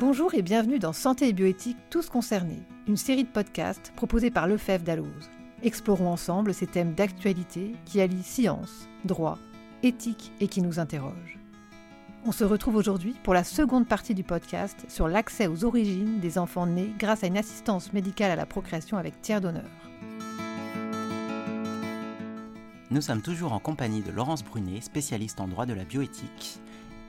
Bonjour et bienvenue dans Santé et bioéthique tous concernés, une série de podcasts proposés par Lefebvre Dalloz. Explorons ensemble ces thèmes d'actualité qui allient science, droit, éthique et qui nous interrogent. On se retrouve aujourd'hui pour la seconde partie du podcast sur l'accès aux origines des enfants nés grâce à une assistance médicale à la procréation avec tiers d'honneur. Nous sommes toujours en compagnie de Laurence Brunet, spécialiste en droit de la bioéthique,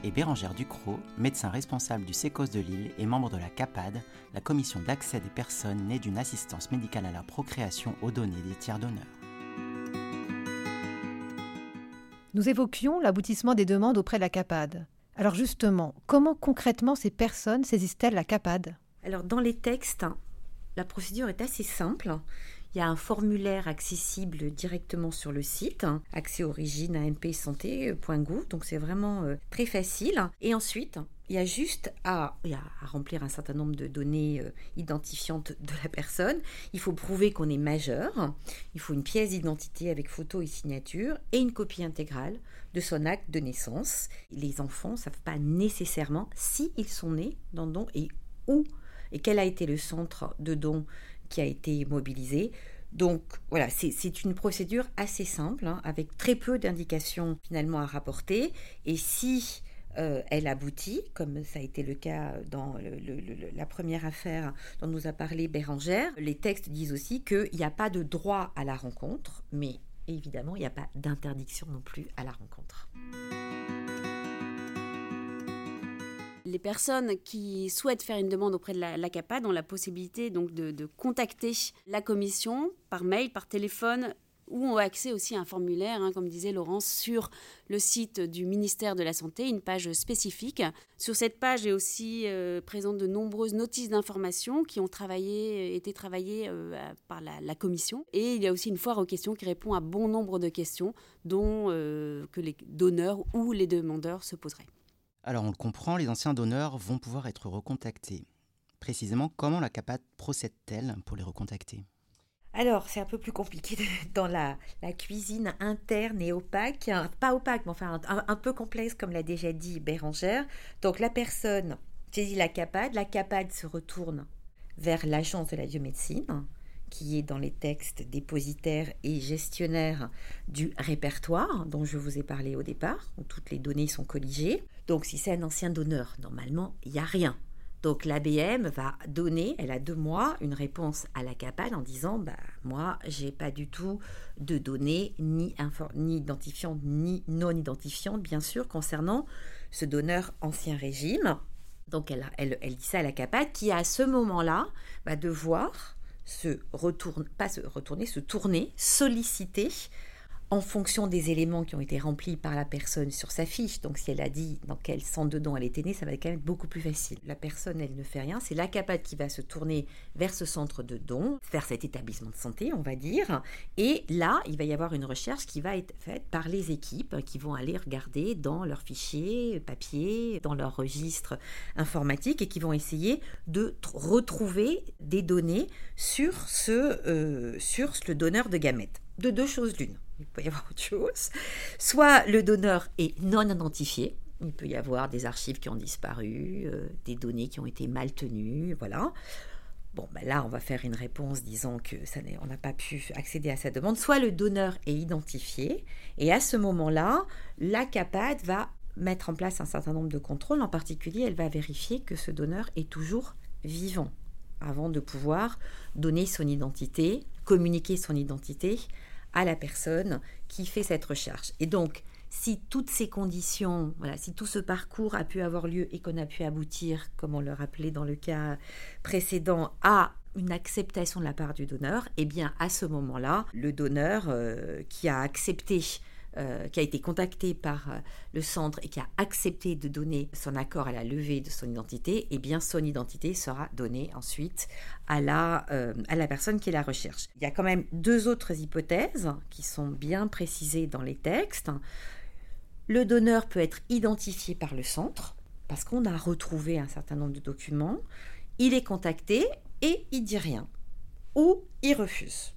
et Bérangère Ducrot, médecin responsable du SECOS de Lille et membre de la CAPAD, la commission d'accès des personnes nées d'une assistance médicale à la procréation aux données des tiers d'honneur. Nous évoquions l'aboutissement des demandes auprès de la CAPAD. Alors justement, comment concrètement ces personnes saisissent-elles la CAPAD Alors dans les textes, la procédure est assez simple. Il y a un formulaire accessible directement sur le site, accès origine à mpsanté.gouv, donc c'est vraiment euh, très facile. Et ensuite, il y a juste à, remplir un certain nombre de données euh, identifiantes de la personne. Il faut prouver qu'on est majeur. Il faut une pièce d'identité avec photo et signature et une copie intégrale de son acte de naissance. Les enfants ne savent pas nécessairement si ils sont nés dans don et où et quel a été le centre de don qui a été mobilisé. Donc voilà, c'est une procédure assez simple, hein, avec très peu d'indications finalement à rapporter. Et si euh, elle aboutit, comme ça a été le cas dans la première affaire dont nous a parlé Bérangère, les textes disent aussi qu'il n'y a pas de droit à la rencontre, mais évidemment, il n'y a pas d'interdiction non plus à la rencontre. Les personnes qui souhaitent faire une demande auprès de la, CAPAD ont la possibilité donc de, contacter la commission par mail, par téléphone ou ont accès aussi à un formulaire, hein, comme disait Laurence, sur le site du ministère de la Santé, une page spécifique. Sur cette page est aussi euh, présente de nombreuses notices d'information qui ont été travaillées euh, par la, commission. Et il y a aussi une foire aux questions qui répond à bon nombre de questions euh, que les donneurs ou les demandeurs se poseraient. Alors on le comprend, les anciens donneurs vont pouvoir être recontactés. Précisément, comment la CAPAD procède-t-elle pour les recontacter? Alors, c'est un peu plus compliqué dans la, cuisine interne et opaque. Pas opaque, mais enfin un, peu complexe, comme l'a déjà dit Bérangère. Donc, la personne saisit la CAPAD. La CAPAD se retourne vers l'agence de la biomédecine, qui est dans les textes dépositaire et gestionnaire du répertoire dont je vous ai parlé au départ, où toutes les données sont colligées. Donc si c'est un ancien donneur, normalement, il n'y a rien. Donc l'ABM va donner, elle a deux mois, une réponse à la CAPAD en disant bah moi j'ai pas du tout de données ni, identifiantes ni non identifiantes bien sûr concernant ce donneur ancien régime. Donc elle, elle, dit ça à la CAPAD qui à ce moment-là va devoir se retourner, pas se retourner, se tourner, solliciter en fonction des éléments qui ont été remplis par la personne sur sa fiche. Donc si elle a dit dans quel centre de don elle était née, ça va quand même être beaucoup plus facile. La personne, elle ne fait rien, c'est la CAPAD qui va se tourner vers ce centre de don, vers cet établissement de santé, on va dire. Et là, il va y avoir une recherche qui va être faite par les équipes qui vont aller regarder dans leurs fichiers papier, dans leur registre informatique et qui vont essayer de retrouver des données sur, ce, euh, sur le donneur de gamètes. De deux choses l'une il peut y avoir autre chose. Soit le donneur est non identifié, il peut y avoir des archives qui ont disparu, euh, des données qui ont été mal tenues, voilà. Bon, ben là, on va faire une réponse disant que ça on n'a pas pu accéder à sa demande. Soit le donneur est identifié, et à ce moment-là, la CAPAD va mettre en place un certain nombre de contrôles. En particulier, elle va vérifier que ce donneur est toujours vivant avant de pouvoir donner son identité, communiquer son identité à la personne qui fait cette recherche. Et donc, si toutes ces conditions, voilà, si tout ce parcours a pu avoir lieu et qu'on a pu aboutir, comme on le rappelait dans le cas précédent, à une acceptation de la part du donneur, eh bien à ce moment-là, le donneur euh, qui a accepté euh, qui a été contacté par euh, le centre et qui a accepté de donner son accord à la levée de son identité, eh bien son identité sera donnée ensuite à la, euh, à la personne qui la recherche. Il y a quand même deux autres hypothèses qui sont bien précisées dans les textes. Le donneur peut être identifié par le centre parce qu'on a retrouvé un certain nombre de documents. Il est contacté et il dit rien ou il refuse.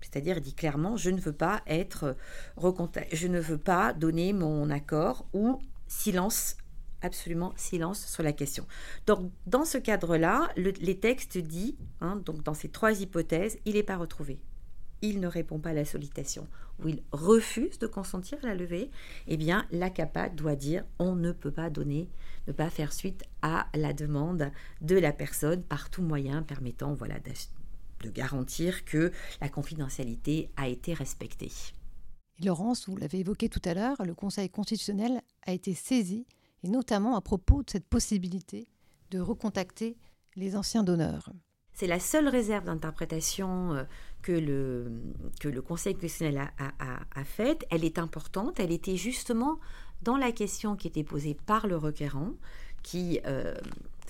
C'est-à-dire, il dit clairement, je ne veux pas être recontacté, je ne veux pas donner mon accord ou silence absolument silence sur la question. Donc, dans ce cadre-là, les textes disent, hein, donc dans ces trois hypothèses, il n'est pas retrouvé. Il ne répond pas à la sollicitation ou il refuse de consentir à la levée, eh bien, la CAPA doit dire on ne peut pas donner, ne pas faire suite à la demande de la personne par tout moyen permettant voilà, de garantir que la confidentialité a été respectée. Laurence, vous l'avez évoqué tout à l'heure, le Conseil constitutionnel a été saisi, et notamment à propos de cette possibilité de recontacter les anciens donneurs. C'est la seule réserve d'interprétation euh, que le, que le Conseil constitutionnel a, a, a, faite. Elle est importante. Elle était justement dans la question qui était posée par le requérant, qui euh,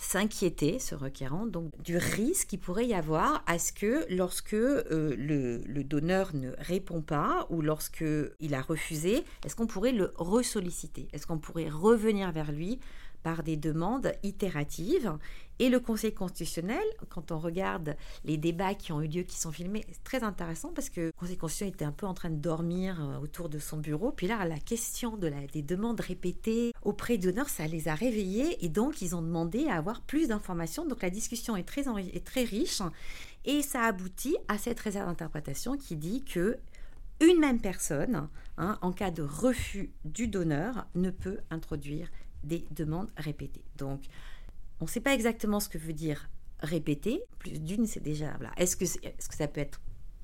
s'inquiétait, ce requérant, donc du risque qu'il pourrait y avoir à ce que lorsque euh, le, le, donneur ne répond pas ou lorsque il a refusé, est-ce qu'on pourrait le ressolliciter? Est-ce qu'on pourrait revenir vers lui par des demandes itératives. Et le Conseil constitutionnel, quand on regarde les débats qui ont eu lieu, qui sont filmés, c'est très intéressant parce que le Conseil constitutionnel était un peu en train de dormir euh, autour de son bureau. Puis là, la question de des demandes répétées auprès d'honneur, ça les a réveillés et donc ils ont demandé à avoir plus d'informations. Donc la discussion est très, est très riche et ça aboutit à cette réserve d'interprétation qui dit que une même personne, hein, en cas de refus du donneur, ne peut introduire des demandes répétées. Donc, on ne sait pas exactement ce que veut dire répéter. Plus d'une, c'est déjà. Est-ce que, est, ce que ça peut être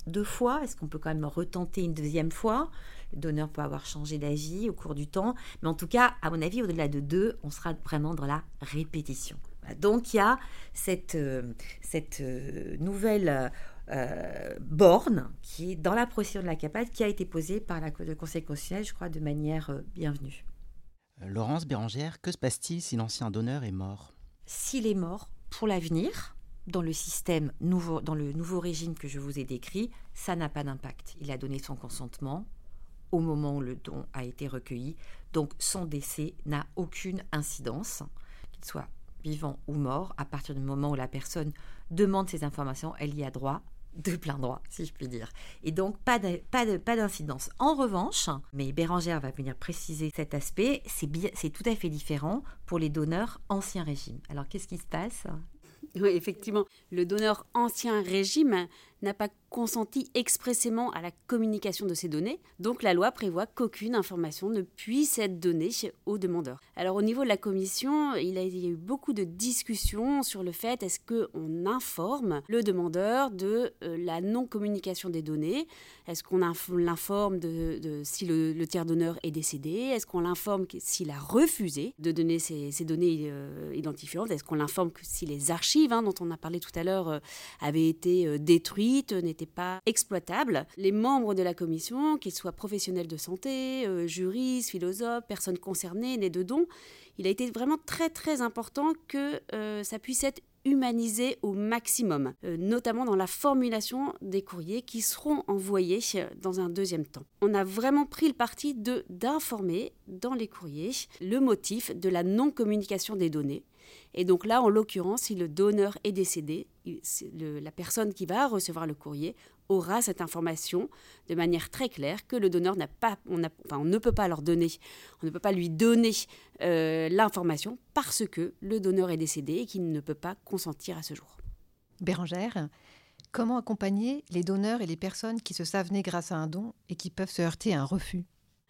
deux fois? Est-ce qu'on peut quand même retenter une deuxième fois? Le donneur peut avoir changé d'avis au cours du temps. Mais en tout cas, à mon avis, au-delà de deux, on sera vraiment dans la répétition. Donc il y a cette, euh, euh, nouvelle euh, borne qui est dans la procédure de la CAPAD qui a été posée par la, le Conseil constitutionnel, je crois, de manière bienvenue. Laurence Bérangère, que se passe-t-il si l'ancien donneur est mort? S'il est mort pour l'avenir, dans le système nouveau, dans le nouveau régime que je vous ai décrit, ça n'a pas d'impact. Il a donné son consentement au moment où le don a été recueilli, donc son décès n'a aucune incidence, qu'il soit vivant ou mort. À partir du moment où la personne demande ces informations, elle y a droit de plein droit, si je puis dire. Et donc, pas d'incidence. Pas en revanche, mais Bérangère va venir préciser cet aspect, c'est tout à fait différent pour les donneurs ancien régime. Alors, qu'est-ce qui se passe? Oui, effectivement, le donneur ancien régime n'a pas consenti expressément à la communication de ces données, donc la loi prévoit qu'aucune information ne puisse être donnée au demandeur. Alors au niveau de la commission, il, y a eu beaucoup de discussions sur le fait est-ce qu'on informe le demandeur de euh, la non-communication des données? Est-ce qu'on l'informe de, si le, tiers donneur est décédé? Est-ce qu'on l'informe s'il a refusé de donner ces, données euh, identifiantes? Est-ce qu'on l'informe si les archives hein, dont on a parlé tout à l'heure euh, avaient été détruites, n'étaient pas exploitable. Les membres de la commission, qu'ils soient professionnels de santé, euh, juristes, philosophes, personnes concernées, nés de dons, il a été vraiment très très important que euh, ça puisse être humanisé au maximum, euh, notamment dans la formulation des courriers qui seront envoyés dans un deuxième temps. On a vraiment pris le parti d'informer dans les courriers le motif de la non-communication des données et donc là, en l'occurrence, si le donneur est décédé, la personne qui va recevoir le courrier aura cette information de manière très claire que le donneur n'a pas, on, enfin, on ne peut pas leur donner, on ne peut pas lui donner euh, l'information parce que le donneur est décédé et qu'il ne peut pas consentir à ce jour. Bérangère, comment accompagner les donneurs et les personnes qui se savent nées grâce à un don et qui peuvent se heurter à un refus?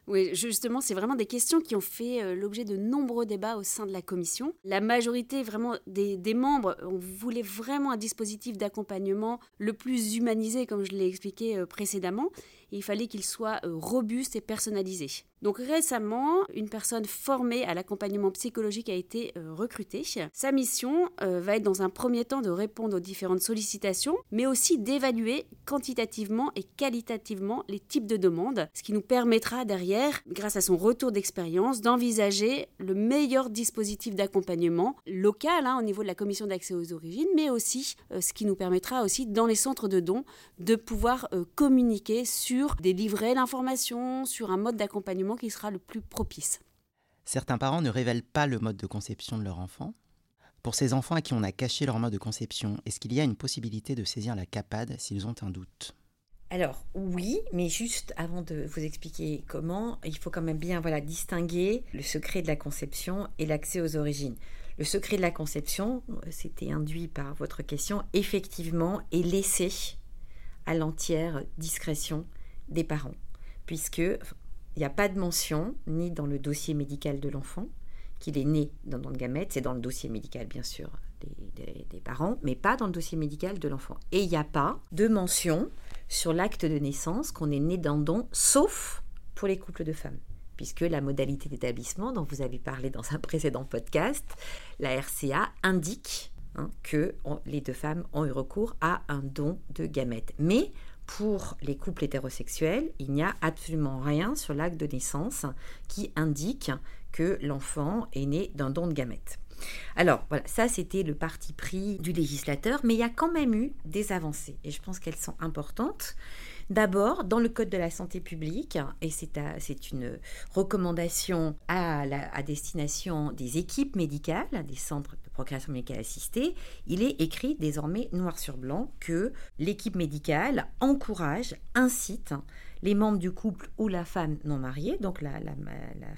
Oui, justement, c'est vraiment des questions qui ont fait euh, l'objet de nombreux débats au sein de la commission. La majorité vraiment des, membres on voulait vraiment un dispositif d'accompagnement le plus humanisé, comme je l'ai expliqué euh, Il fallait qu'il soit euh, robuste et personnalisé. Donc récemment, une personne formée à l'accompagnement psychologique a été euh, recrutée. Sa mission euh, va être dans un premier temps de répondre aux différentes sollicitations, mais aussi d'évaluer quantitativement et qualitativement les types de demandes, ce qui nous permettra derrière, grâce à son retour d'expérience, d'envisager le meilleur dispositif d'accompagnement local hein, au niveau de la commission d'accès aux origines, mais aussi ce qui nous permettra aussi dans les centres de dons de pouvoir communiquer sur des livrets d'informations, sur un mode d'accompagnement qui sera le plus propice. Certains parents ne révèlent pas le mode de conception de leur enfant. Pour ces enfants à qui on a caché leur mode de conception, est-ce qu'il y a une possibilité de saisir la CAPAD s'ils ont un doute? Alors oui, mais juste avant de vous expliquer comment, il faut quand même bien voilà distinguer le secret de la conception et l'accès aux origines. Le secret de la conception, c'était induit par votre question, effectivement est laissé à l'entière discrétion des parents, puisque il n'y a pas de mention ni dans le dossier médical de l'enfant qu'il est né dans le gamète, c'est dans le dossier médical bien sûr des, des, parents, mais pas dans le dossier médical de l'enfant. Et il n'y a pas de mention sur l'acte de naissance qu'on est né d'un don, sauf pour les couples de femmes puisque la modalité d'établissement dont vous avez parlé dans un précédent podcast, la RCA indique hein, que les deux femmes ont eu recours à un don de gamètes. Mais pour les couples hétérosexuels, il n'y a absolument rien sur l'acte de naissance qui indique que l'enfant est né d'un don de gamètes. Alors voilà, ça c'était le parti pris du législateur, mais il y a quand même eu des avancées et je pense qu'elles sont importantes. D'abord, dans le Code de la santé publique, et c'est une recommandation à, à destination des équipes médicales, des centres de procréation médicale assistée, il est écrit désormais noir sur blanc que l'équipe médicale encourage, incite les membres du couple ou la femme non mariée, donc la,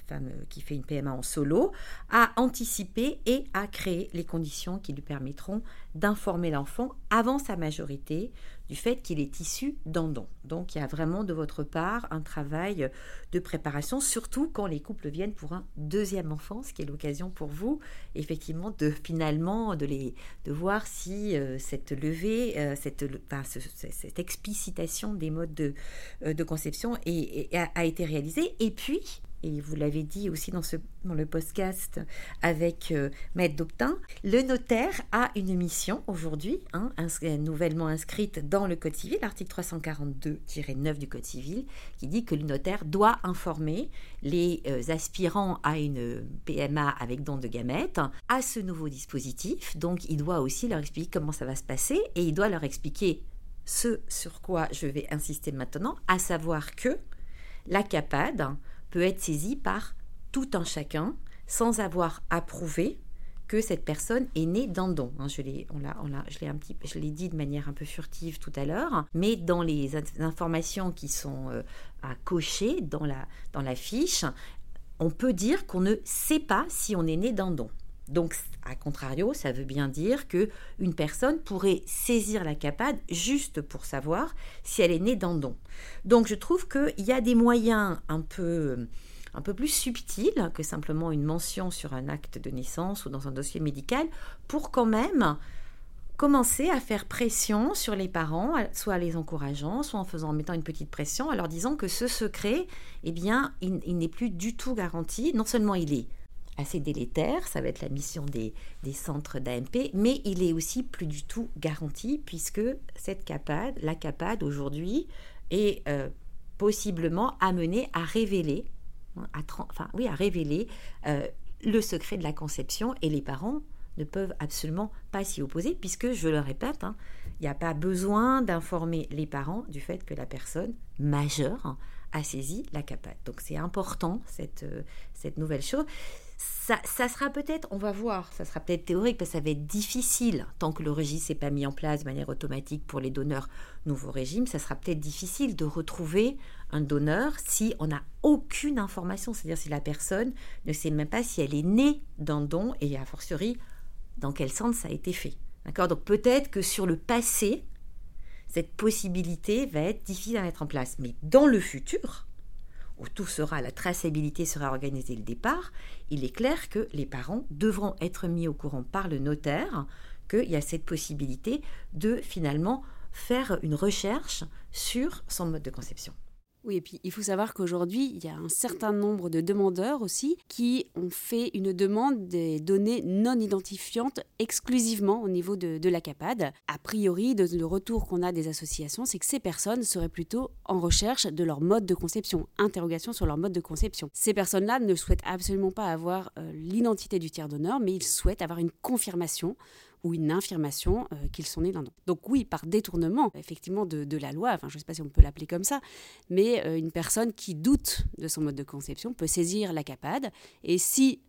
femme qui fait une PMA en solo, à anticiper et à créer les conditions qui lui permettront d'informer l'enfant avant sa majorité du fait qu'il est issu d'un don. Donc il y a vraiment de votre part un travail de préparation, surtout quand les couples viennent pour un deuxième enfant, ce qui est l'occasion pour vous, effectivement, de finalement de, les, de voir si euh, cette levée, euh, cette, explicitation des modes de, euh, de conception a été réalisée. Et puis, et vous l'avez dit aussi dans, le podcast avec euh, Maître Doctin, le notaire a une mission aujourd'hui, hein, nouvellement inscrite dans le Code civil, l'article 342-9 du Code civil, qui dit que le notaire doit informer les euh, aspirants à une PMA avec don de gamètes à ce nouveau dispositif. Donc il doit aussi leur expliquer comment ça va se passer et il doit leur expliquer ce sur quoi je vais insister maintenant, à savoir que la CAPAD, peut être saisi par tout un chacun sans avoir à prouver que cette personne est née d'un don. Hein, je l'ai, on l'a, on l'a, je l'ai un petit, je l'ai dit de manière un peu furtive tout à l'heure, mais dans les informations qui sont euh, à cocher dans la, dans la fiche, on peut dire qu'on ne sait pas si on est né d'un don. Donc, à contrario, ça veut bien dire que une personne pourrait saisir la capade juste pour savoir si elle est née d'un don. Donc, je trouve qu'il y a des moyens un peu, un peu plus subtils que simplement une mention sur un acte de naissance ou dans un dossier médical pour quand même commencer à faire pression sur les parents, soit les encourageant, soit en faisant, en mettant une petite pression, en leur disant que ce secret, eh bien, il n'est plus du tout garanti. Non seulement il est assez délétère, ça va être la mission des, centres d'AMP, mais il est aussi plus du tout garanti puisque cette CAPAD, la CAPAD aujourd'hui, est euh, possiblement amenée à révéler, hein, à, enfin, oui, à révéler euh, le secret de la conception et les parents ne peuvent absolument pas s'y opposer puisque, je le répète, hein, il n'y a pas besoin d'informer les parents du fait que la personne majeure a saisi la CAPAD. Donc c'est important cette, euh, cette nouvelle chose ça, sera peut-être, on va voir, ça sera peut-être théorique parce que ça va être difficile tant que le registre n'est pas mis en place de manière automatique pour les donneurs nouveau régime, ça sera peut-être difficile de retrouver un donneur si on n'a aucune information, c'est-à-dire si la personne ne sait même pas si elle est née d'un don et a fortiori dans quel sens ça a été fait. D'accord? Donc peut-être que sur le passé, cette possibilité va être difficile à mettre en place, mais dans le futur, où tout sera, la traçabilité sera organisée le départ, il est clair que les parents devront être mis au courant par le notaire qu'il y a cette possibilité de finalement faire une recherche sur son mode de conception. Oui, et puis il faut savoir qu'aujourd'hui, il y a un certain nombre de demandeurs aussi qui ont fait une demande des données non identifiantes exclusivement au niveau de, de la CAPAD. A priori, le retour qu'on a des associations, c'est que ces personnes seraient plutôt en recherche de leur mode de conception, interrogation sur leur mode de conception. Ces personnes-là ne souhaitent absolument pas avoir euh, l'identité du tiers donneur, mais ils souhaitent avoir une confirmation ou une infirmation euh, qu'ils sont nés d'un don. Donc oui, par détournement, effectivement, de, la loi, enfin je ne sais pas si on peut l'appeler comme ça, mais euh, une personne qui doute de son mode de conception peut saisir la CAPAD, et si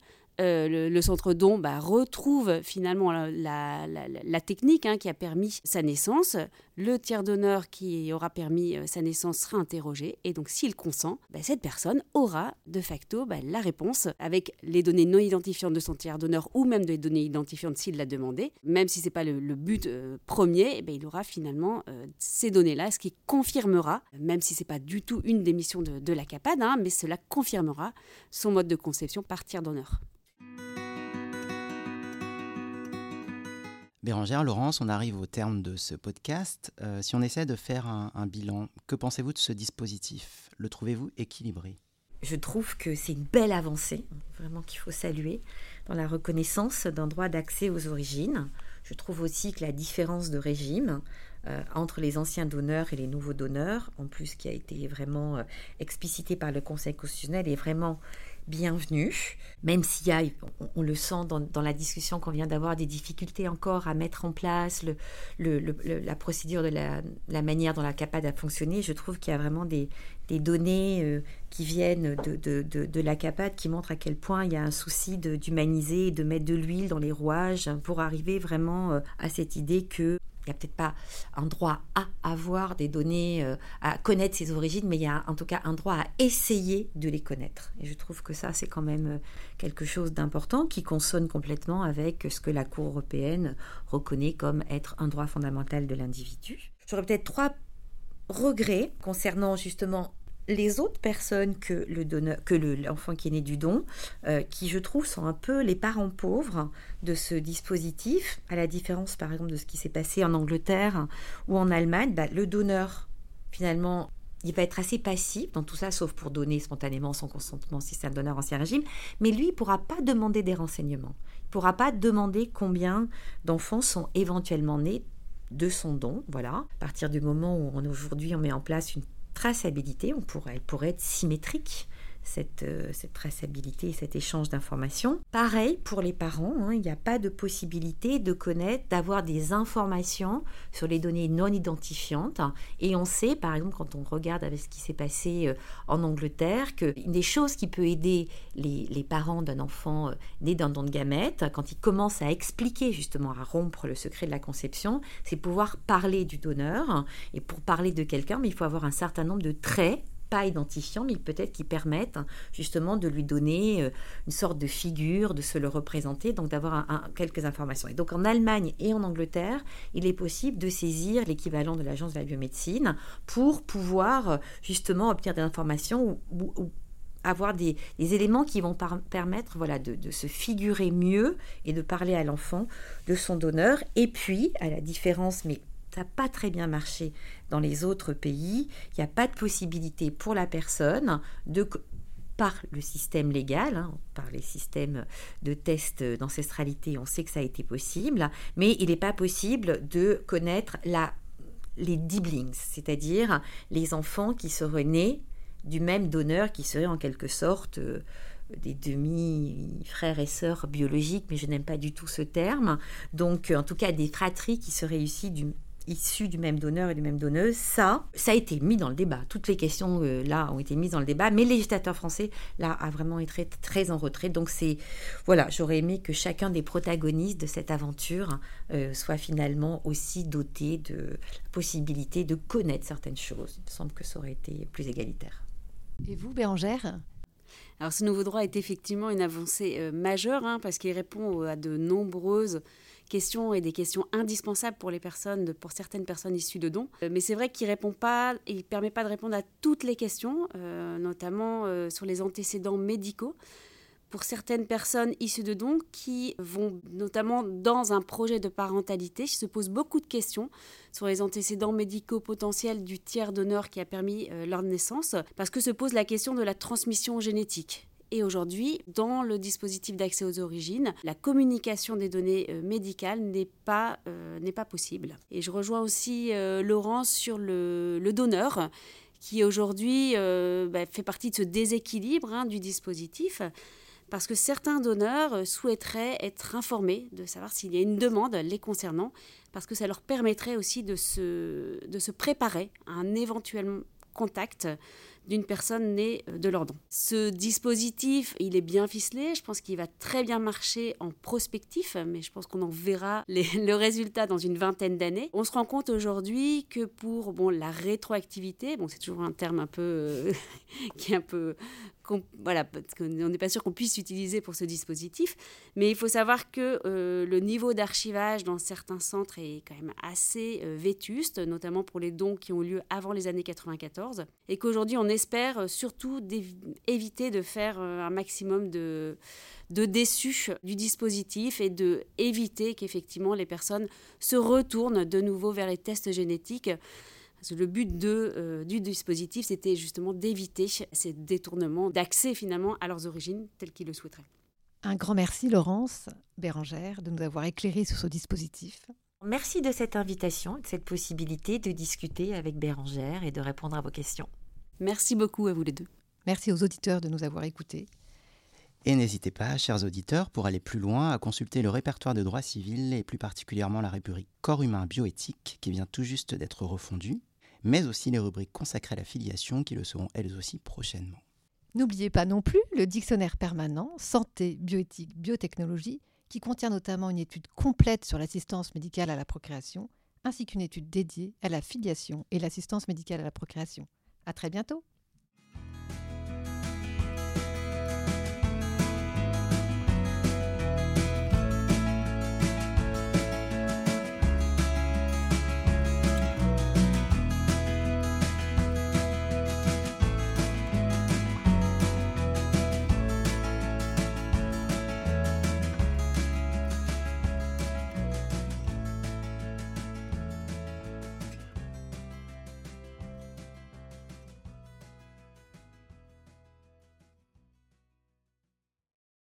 euh, le, centre don bah, retrouve finalement la, technique hein, qui a permis sa naissance. Le tiers donneur qui aura permis euh, sa naissance sera interrogé. Et donc, s'il consent, bah, cette personne aura de facto bah, la réponse avec les données non identifiantes de son tiers donneur ou même des données identifiantes s'il l'a demandé. Même si ce n'est pas le, but euh, premier, eh il aura finalement ces données-là, ce qui confirmera, même si ce n'est pas du tout une des missions de, la CAPAD, hein, mais cela confirmera son mode de conception par tiers donneur. Bérangère, Laurence, on arrive au terme de ce podcast. Euh, si on essaie de faire un, bilan, que pensez-vous de ce dispositif? Le trouvez-vous équilibré? Je trouve que c'est une belle avancée, vraiment qu'il faut saluer, dans la reconnaissance d'un droit d'accès aux origines. Je trouve aussi que la différence de régime euh, entre les anciens donneurs et les nouveaux donneurs, en plus qui a été vraiment euh, explicité par le Conseil constitutionnel, est vraiment bienvenue, même s'il y a, on, le sent dans, la discussion qu'on vient d'avoir, des difficultés encore à mettre en place la procédure de la, manière dont la CAPAD a fonctionné. Je trouve qu'il y a vraiment des, données euh, qui viennent de, la CAPAD qui montrent à quel point il y a un souci d'humaniser, de mettre de l'huile dans les rouages pour arriver vraiment euh, à cette idée que il n'y a peut-être pas un droit à avoir des données, euh, à connaître ses origines, mais il y a en tout cas un droit à essayer de les connaître. Et je trouve que ça, c'est quand même euh, quelque chose d'important qui consonne complètement avec ce que la Cour européenne reconnaît comme être un droit fondamental de l'individu. J'aurais peut-être trois regrets concernant justement les autres personnes que le donneur, que l'enfant qui est né du don, euh, qui je trouve sont un peu les parents pauvres de ce dispositif, à la différence par exemple de ce qui s'est passé en Angleterre ou en Allemagne, bah, le donneur finalement il va être assez passif dans tout ça, sauf pour donner spontanément son consentement si c'est un donneur ancien régime, mais lui, il ne pourra pas demander des renseignements. Il ne pourra pas demander combien d'enfants sont éventuellement nés de son don, voilà. À partir du moment où aujourd'hui on met en place une traçabilité, on pourrait, elle pourrait être symétrique cette, euh, cette traçabilité et cet échange d'informations. Pareil pour les parents, hein, il n'y a pas de possibilité de connaître, d'avoir des informations sur les données non identifiantes. Et on sait, par exemple, quand on regarde avec ce qui s'est passé euh, en Angleterre, que une des choses qui peut aider les, les parents d'un enfant euh, né d'un don de gamètes, quand ils commencent à expliquer justement, à rompre le secret de la conception, c'est pouvoir parler du donneur. Et pour parler de quelqu'un, il faut avoir un certain nombre de traits pas identifiants, mais peut-être qui permettent justement de lui donner euh, une sorte de figure, de se le représenter, donc d'avoir quelques informations. Et donc en Allemagne et en Angleterre, il est possible de saisir l'équivalent de l'agence de la biomédecine pour pouvoir euh, justement obtenir des informations ou, avoir des, éléments qui vont permettre voilà, de, de, se figurer mieux et de parler à l'enfant de son donneur. Et puis, à la différence, mais ça n'a pas très bien marché dans les autres pays. Il n'y a pas de possibilité pour la personne de par le système légal, hein, par les systèmes de tests d'ancestralité, on sait que ça a été possible, mais il n'est pas possible de connaître la, les diblings, c'est-à-dire les enfants qui seraient nés du même donneur, qui seraient en quelque sorte euh, des demi-frères et sœurs biologiques, mais je n'aime pas du tout ce terme. Donc, en tout cas, des fratries qui seraient issus du, issus du même donneur et du même donneuse, ça, ça a été mis dans le débat. Toutes les questions euh, là ont été mises dans le débat, mais le législateur français là a vraiment été très, en retrait. Donc c'est voilà, j'aurais aimé que chacun des protagonistes de cette aventure euh, soit finalement aussi doté de la possibilité de connaître certaines choses. Il me semble que ça aurait été plus égalitaire. Et vous, Bérangère? Alors ce nouveau droit est effectivement une avancée euh, majeure hein, parce qu'il répond à de nombreuses questions et des questions indispensables pour les personnes, pour certaines personnes issues de dons. Euh, mais c'est vrai qu'il répond pas, il permet pas de répondre à toutes les questions, euh, notamment euh, sur les antécédents médicaux pour certaines personnes issues de dons qui vont notamment dans un projet de parentalité, se posent beaucoup de questions sur les antécédents médicaux potentiels du tiers donneur qui a permis leur naissance, parce que se pose la question de la transmission génétique. Et aujourd'hui, dans le dispositif d'accès aux origines, la communication des données euh, médicales n'est pas, euh, pas possible. Et je rejoins aussi euh, Laurence sur le, donneur qui aujourd'hui bah, fait partie de ce déséquilibre hein, du dispositif parce que certains donneurs souhaiteraient être informés de savoir s'il y a une demande les concernant, parce que ça leur permettrait aussi de se, de se préparer à un éventuel contact d'une personne née euh, de leur don. Ce dispositif, il est bien ficelé, je pense qu'il va très bien marcher en prospectif, mais je pense qu'on en verra le résultat dans une vingtaine d'années. On se rend compte aujourd'hui que pour bon, la rétroactivité, bon, c'est toujours un terme un peu euh, qui est un peu voilà, parce qu'on n'est pas sûr qu'on puisse l'utiliser pour ce dispositif, mais il faut savoir que euh, le niveau d'archivage dans certains centres est quand même assez euh, vétuste, notamment pour les dons qui ont lieu avant les années 94, et qu'aujourd'hui on espère euh, surtout éviter de faire un maximum de, de déçus du dispositif et de éviter qu'effectivement les personnes se retournent de nouveau vers les tests génétiques le but de, euh, du dispositif, c'était justement d'éviter ces détournements d'accès finalement à leurs origines telles qu'ils le souhaiteraient. Un grand merci Laurence Bérangère de nous avoir éclairé sur ce dispositif. Merci de cette invitation, de cette possibilité de discuter avec Bérangère et de répondre à vos questions. Merci beaucoup à vous les deux. Merci aux auditeurs de nous avoir écoutés. Et n'hésitez pas, chers auditeurs, pour aller plus loin, à consulter le répertoire de droit civil et plus particulièrement la rubrique Corps humain bioéthique qui vient tout juste d'être refondue mais aussi les rubriques consacrées à la filiation qui le seront elles aussi prochainement. N'oubliez pas non plus le dictionnaire permanent Santé, bioéthique, biotechnologie, qui contient notamment une étude complète sur l'assistance médicale à la procréation, ainsi qu'une étude dédiée à la filiation et l'assistance médicale à la procréation. À très bientôt!